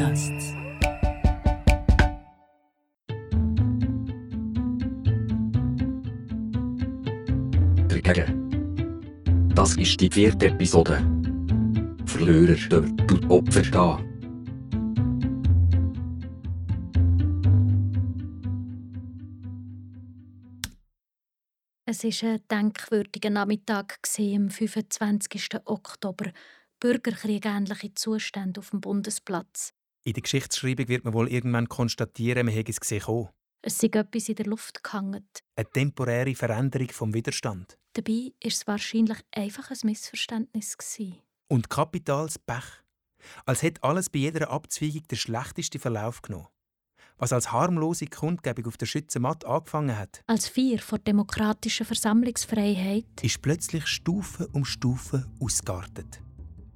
Podcasts. Dagegen. Das ist die vierte Episode. Verlierer dort und Opfer da. Es war ein denkwürdiger Nachmittag am 25. Oktober. Bürgerkrieg-ähnliche Zustände auf dem Bundesplatz. In der Geschichtsschreibung wird man wohl irgendwann konstatieren, man hätte es gesehen. Es sei etwas in der Luft gehangen. Eine temporäre Veränderung vom Widerstand. Dabei war es wahrscheinlich einfach ein Missverständnis. Gewesen. Und kapitales Pech. Als hätte alles bei jeder Abzweigung den schlechtesten Verlauf genommen. Was als harmlose Kundgebung auf der Schützenmatt angefangen hat, Als Vier vor demokratischer Versammlungsfreiheit ist plötzlich Stufe um Stufe ausgeartet.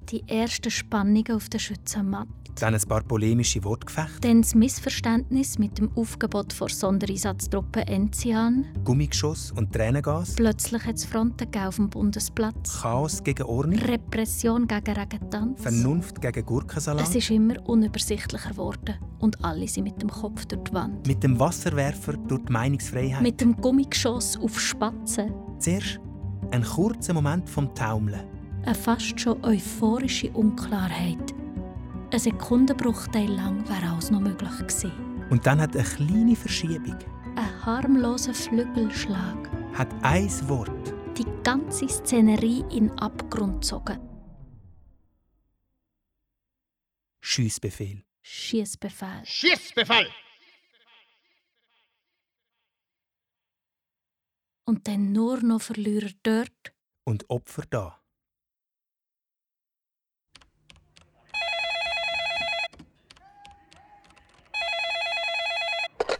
Die ersten Spannungen auf der Schützenmatte. Dann ein paar polemische Wortgefechte, Dann das Missverständnis mit dem Aufgebot vor Sondereinsatztruppe Enzian. Gummigeschoss und Tränengas, Plötzlich hat es Fronten auf dem Bundesplatz. Chaos gegen Ordnung, Repression gegen Regentanz. Vernunft gegen Gurkensalat. Es ist immer unübersichtlicher geworden und alle sind mit dem Kopf durch die Wand. Mit dem Wasserwerfer durch die Meinungsfreiheit. Mit dem Gummigeschoss auf Spatzen. Zuerst ein kurzer Moment vom Taumeln. Eine fast schon euphorische Unklarheit. Ein Sekundenbruchteil lang wäre alles noch möglich gewesen. Und dann hat eine kleine Verschiebung, Ein harmloser Flügelschlag. hat ein Wort, Die ganze Szenerie in den Abgrund gezogen. Schiessbefehl. Schießbefehl. Schießbefehl! Und dann nur noch Verlierer dort. Und Opfer da.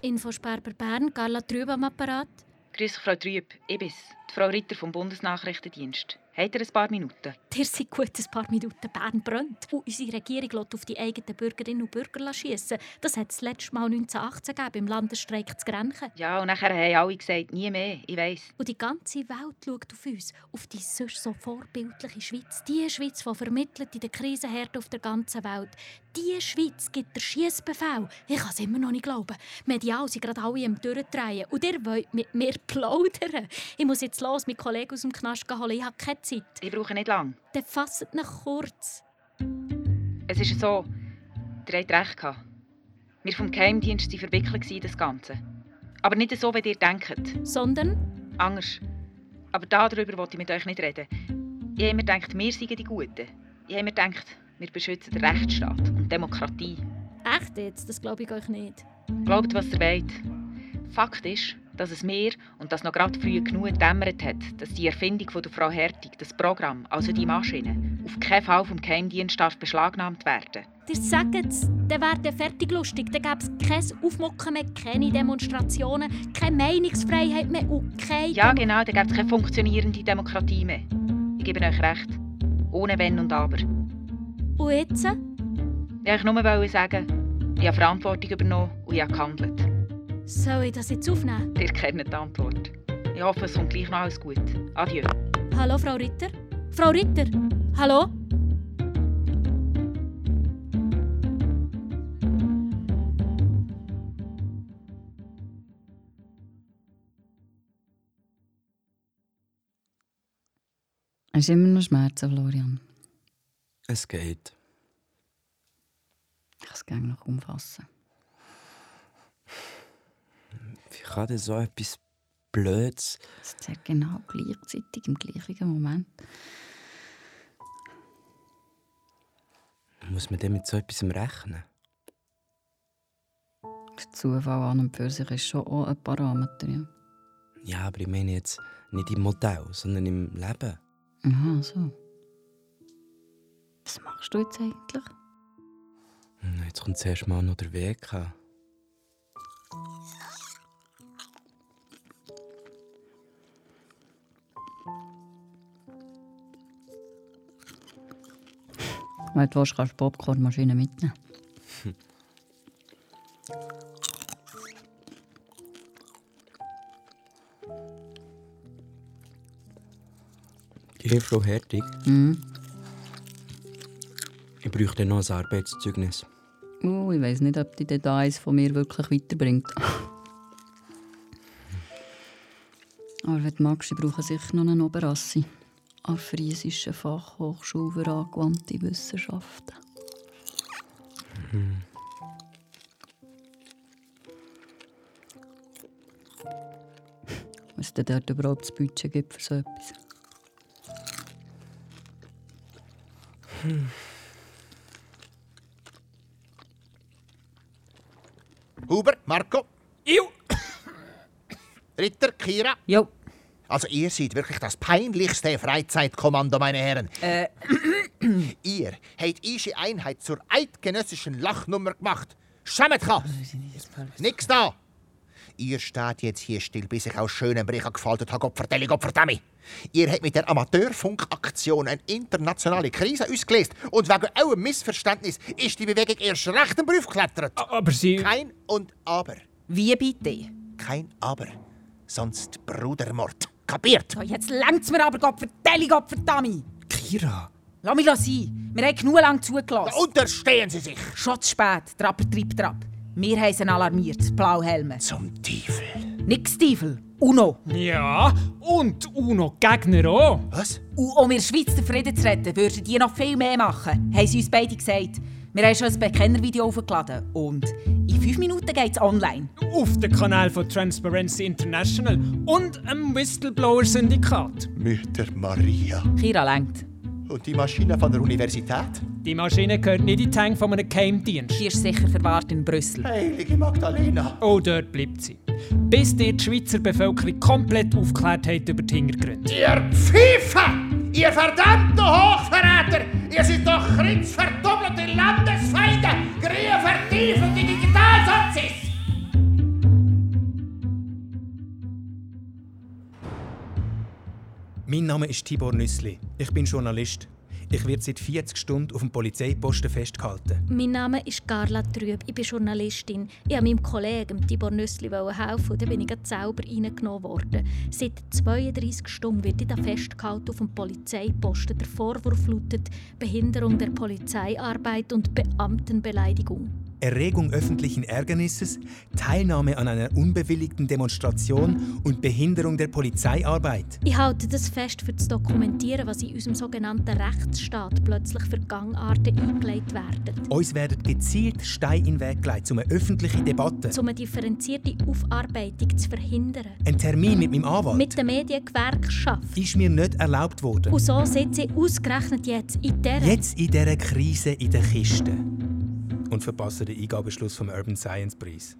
Infosperber Bern, Carla Trüb am Apparat. Grüß Frau Trüb. Ich bin's, die Frau Ritter vom Bundesnachrichtendienst. Habt ihr ein paar Minuten? Dir sind gut ein paar Minuten Bern brennt. Und unsere Regierung lässt auf die eigenen Bürgerinnen und Bürger schiessen. Das hat es letztes Mal 1918 gegeben, beim Landesstreik zu Grenchen. Ja, und nachher haben alle gesagt, nie mehr, ich weiss. Und die ganze Welt schaut auf uns, auf die sonst so vorbildliche Schweiz. Die Schweiz, die vermittelt in den Krisenherden auf der ganzen Welt. Die Schweiz gibt der Schiessbefehl. Ich kann es immer noch nicht glauben. Medial sind gerade alle am Durchdrehen. Und ihr wollt mit mir plaudern. Ich muss jetzt los, mit Kollegen aus dem Knast holen. Ich habe keine Zeit. Ich brauche nicht lang. Dann fasst mich kurz. Es ist so, ihr habt recht gehabt. Wir vom Geheimdienst waren verwickelt in das Ganze. Aber nicht so, wie ihr denkt. Sondern Anders. Aber darüber wollte ich mit euch nicht reden. Ich habe mir gedacht, wir seien die Guten. Ich habe mir gedacht, wir beschützen den Rechtsstaat und Demokratie. echt jetzt, das glaube ich euch nicht. Glaubt, was ihr wollt. Fakt ist, dass es mir und das noch gerade früh genug gedämmert hat, dass die Erfindung von der Frau Hertig, das Programm, also die Maschine, auf keinen Fall vom Geheimdienst darf beschlagnahmt werden. Ihr sagt es, dann wäre der fertig lustig. Dann gäbe es kein Aufmucken mehr, keine Demonstrationen, keine Meinungsfreiheit mehr und keine... Ja, genau, dann gibt es keine funktionierende Demokratie mehr. Ich gebe euch recht. Ohne Wenn und Aber. Und jetzt? Ich wollte nur sagen, ich habe Verantwortung übernommen und ich habe gehandelt. Soll ich das jetzt aufnehmen? Ihr kennt die Antwort. Ich hoffe, es kommt gleich noch alles gut. Adieu. Hallo, Frau Ritter? Frau Ritter? Hallo? Hast du immer noch Schmerzen, Florian? Es geht. Ich kann es gerne noch umfassen. Wie kann denn so etwas Blödes? Es ist sehr genau gleichzeitig, im gleichen Moment. Muss man denn mit so etwas rechnen? Der Zufall an und für sich ist schon auch ein Parameter. Ja. Ja, aber ich meine jetzt nicht im Modell, sondern im Leben. Aha, so. Was machst du jetzt eigentlich? Hm, Jetzt kommt zuerst mal noch der Weg. an. Wenn du willst, kannst du die Popcornmaschine mitnehmen. Liebe Frau Hertig, Mhm. ich bräuchte noch ein Arbeitszeugnis. Oh, ich weiß nicht, ob die Details von mir wirklich weiterbringt. Aber wenn du magst, ich brauche sicher noch eine Oberassi. An Friesischen Fachhochschule für angewandte Wissenschaften. Hm. Was denn dort überhaupt das Budget gibt für so etwas. Hm. Huber, Marco. Jo. Ritter, Kira. Jo. Also ihr seid wirklich das peinlichste Freizeitkommando, meine Herren. Äh. ihr habt eure Einheit zur eidgenössischen Lachnummer gemacht. Schämt euch! Nix da! Ihr steht jetzt hier still, bis ich aus schönem Brich gefaltet habe, Gottverdeli, Gottverdammi. Ihr habt mit der Amateurfunkaktion eine internationale Krise ausgelöst und wegen eurem Missverständnis ist die Bewegung erst recht im Beruf geklettert. Aber Sie... Kein und Aber. Wie bitte? Kein Aber. Sonst Brudermord. Kapiert? So, jetzt längt's mir aber, Gottverdeli, Gottverdammi. Kira... Lass mich sein. Wir haben genug lang zugelassen. Da unterstehen Sie sich! Schon zu spät. Trapper, Tripp, Trapp. Wir haben sie alarmiert, Blauhelme. Zum Teufel. Nix Teufel. UNO. Ja, und UNO-Gegner auch. Was? Und um in der Schweiz den Frieden zu retten, würden die noch viel mehr machen, haben sie uns beide gesagt. Wir haben schon ein Bekennervideo aufgeladen und in fünf Minuten geht es online. Auf dem Kanal von Transparency International und am Whistleblower-Syndikat. Mütter Maria. Kira lenkt. Und die Maschine von der Universität? Die Maschine gehört nicht in die Tank von einem Geheimdienst. Die ist sicher verwahrt in Brüssel. Heilige Magdalena. Oh, dort bleibt sie. Bis die, die Schweizer Bevölkerung komplett aufgeklärt hat über die Hintergründe. Ihr Pfeife! Ihr verdammten Hochverräter! Ihr seid doch kritzverdoppelte Landesfeinde! Griechen vertiefende Digitalsozis! Mein Name ist Tibor Nüssli. Ich bin Journalist. Ich werde seit 40 Stunden auf dem Polizeiposten festgehalten. Mein Name ist Carla Trüb. Ich bin Journalistin. Ich wollte meinem Kollegen Tibor Nüssli helfen und dann bin ich selber reingenommen worden. Seit 32 Stunden wird ich da festgehalten auf dem Polizeiposten. Der Vorwurf lautet Behinderung der Polizeiarbeit und Beamtenbeleidigung. Erregung öffentlichen Ärgernisses, Teilnahme an einer unbewilligten Demonstration und Behinderung der Polizeiarbeit. Ich halte das fest, für zu dokumentieren, was in unserem sogenannten Rechtsstaat plötzlich für Gangarten eingelegt werden. Uns werden gezielt Steine in den Weg gelegt, um eine öffentliche Debatte, um eine differenzierte Aufarbeitung zu verhindern. Ein Termin mit meinem Anwalt. Mit der Mediengewerkschaft. Ist mir nicht erlaubt worden. Und so sitze ich ausgerechnet jetzt in dieser... Jetzt in dieser Krise in der Kiste und verpassen den Eingabeschluss vom Urban Science Preis.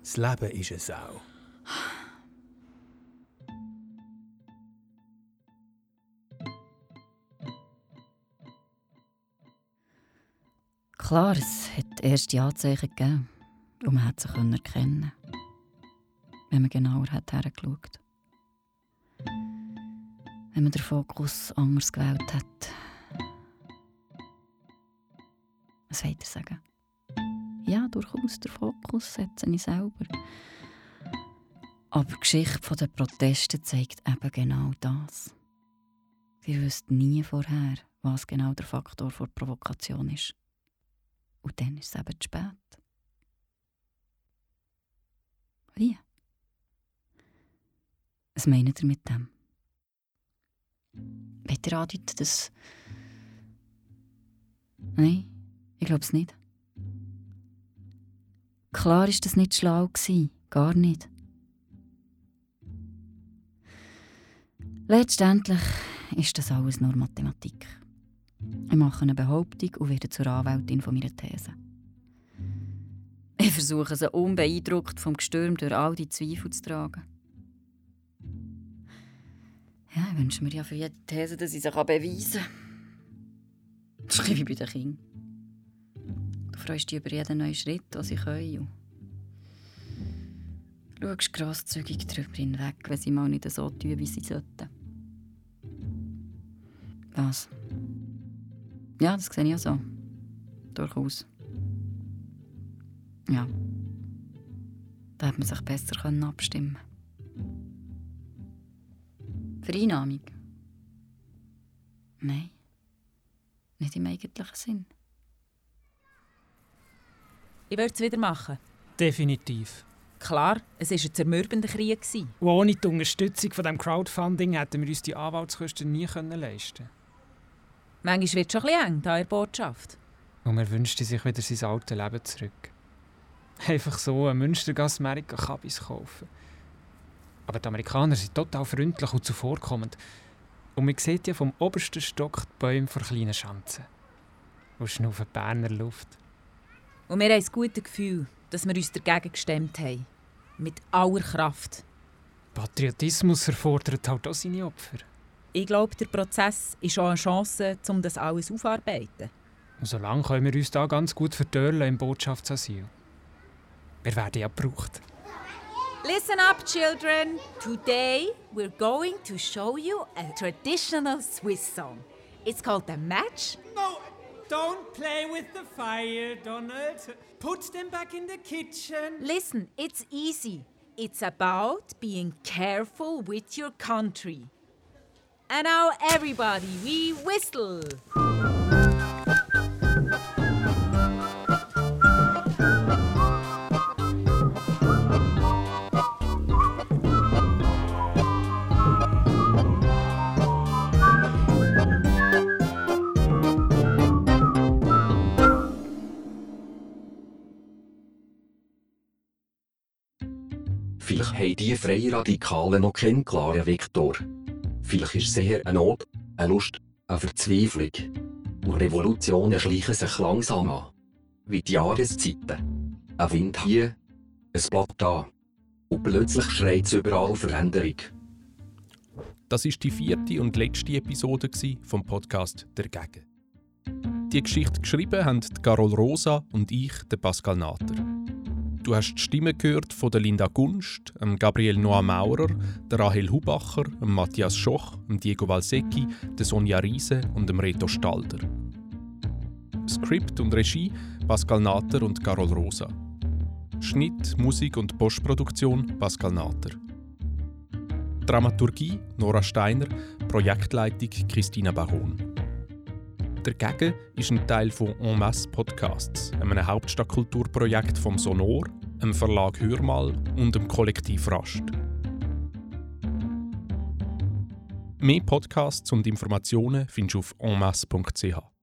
Das Leben ist eine Sau. Klar, es hat erste Anzeichen gegeben und man hat sie erkennen wenn man genauer hat hergeschaut. Wenn man den Fokus anders gewählt hat. Was wollt ihr sagen? Ja, durchaus den Fokus setzen ich selber. Aber die Geschichte der Proteste zeigt eben genau das. Wir wüssten nie vorher, was genau der Faktor der Provokation ist. Und dann ist es eben zu spät. Wie? Was meint ihr mit dem? Wollt ihr dass... Nein, ich glaube es nicht. Klar ist das nicht schlau gar nicht. Letztendlich ist das alles nur Mathematik. Ich mache eine Behauptung und werde zur Anwältin von meiner These. Ich versuche sie unbeeindruckt vom Gestürm durch all die Zweifel zu tragen. Ja, ich wünsche mir ja für jede These, dass ich sie beweisen kann. Das ist wie bei den Kindern freust dich über jeden neuen Schritt, den sie können. Du schaust grosszügig darüber hinweg, wenn sie mal nicht so tun, wie sie sollten. Was? Ja, das sehe ich auch so. Durchaus. Ja. Da hätte man sich besser abstimmen können. Vereinnahmung? Nein. Nicht im eigentlichen Sinn. Ich würde es wieder machen. Definitiv. Klar, es war ein zermürbender Krieg. Und ohne die Unterstützung von dem Crowdfunding hätten wir uns die Anwaltskosten nie können leisten Manchmal wird es schon ein bisschen eng, da in der Botschaft. Und man wünschte sich wieder sein altes Leben zurück. Einfach so eine Münstergasse Amerika Kabis kaufen. Aber die Amerikaner sind total freundlich und zuvorkommend. Und man sieht ja vom obersten Stock die Bäume vor kleinen Schanzen. Und schnaufen Berner Luft. Und wir haben das gute Gefühl, dass wir uns dagegen gestemmt haben. Mit aller Kraft. Patriotismus erfordert halt auch seine Opfer. Ich glaube, der Prozess ist auch eine Chance, um das alles aufzuarbeiten. Und solange können wir uns da ganz gut verdörlen im Botschaftsasyl. Wir werden ja gebraucht. Listen up, children. Today we're going to show you a traditional Swiss song. It's called the match. No, don't play with the fire, Donald. Put them back in the kitchen. Listen, it's easy. It's about being careful with your country. And now, everybody, we whistle. Vielleicht haben die Freien Radikalen noch keinen klaren Vektor. Vielleicht ist es eher eine Not, eine Lust, eine Verzweiflung. Und Revolutionen schleichen sich langsam an. Wie die Jahreszeiten. Ein Wind hier, ein Blatt da. Und plötzlich schreit es überall Veränderung. Das ist die vierte und letzte Episode vom Podcast Der Gegen. Die Geschichte geschrieben haben Carol Rosa und ich, Pascal Natter. Du hast die Stimme gehört von der Linda Gunst, Gabriel Noah Maurer, der Rahel Hubacher, Matthias Schoch, Diego Valsecchi, der Sonja Riese und dem Reto Stalder. Skript und Regie Pascal Natter und Carol Rosa. Schnitt, Musik und Postproduktion Pascal Natter. Dramaturgie Nora Steiner, Projektleitung Christina Baron. Dagegen ist ein Teil von En Masse Podcasts, einem Hauptstadtkulturprojekt vom Sonor, einem Verlag Hörmal und dem Kollektiv Rast. Mehr Podcasts und Informationen findest du auf enmasse.ch.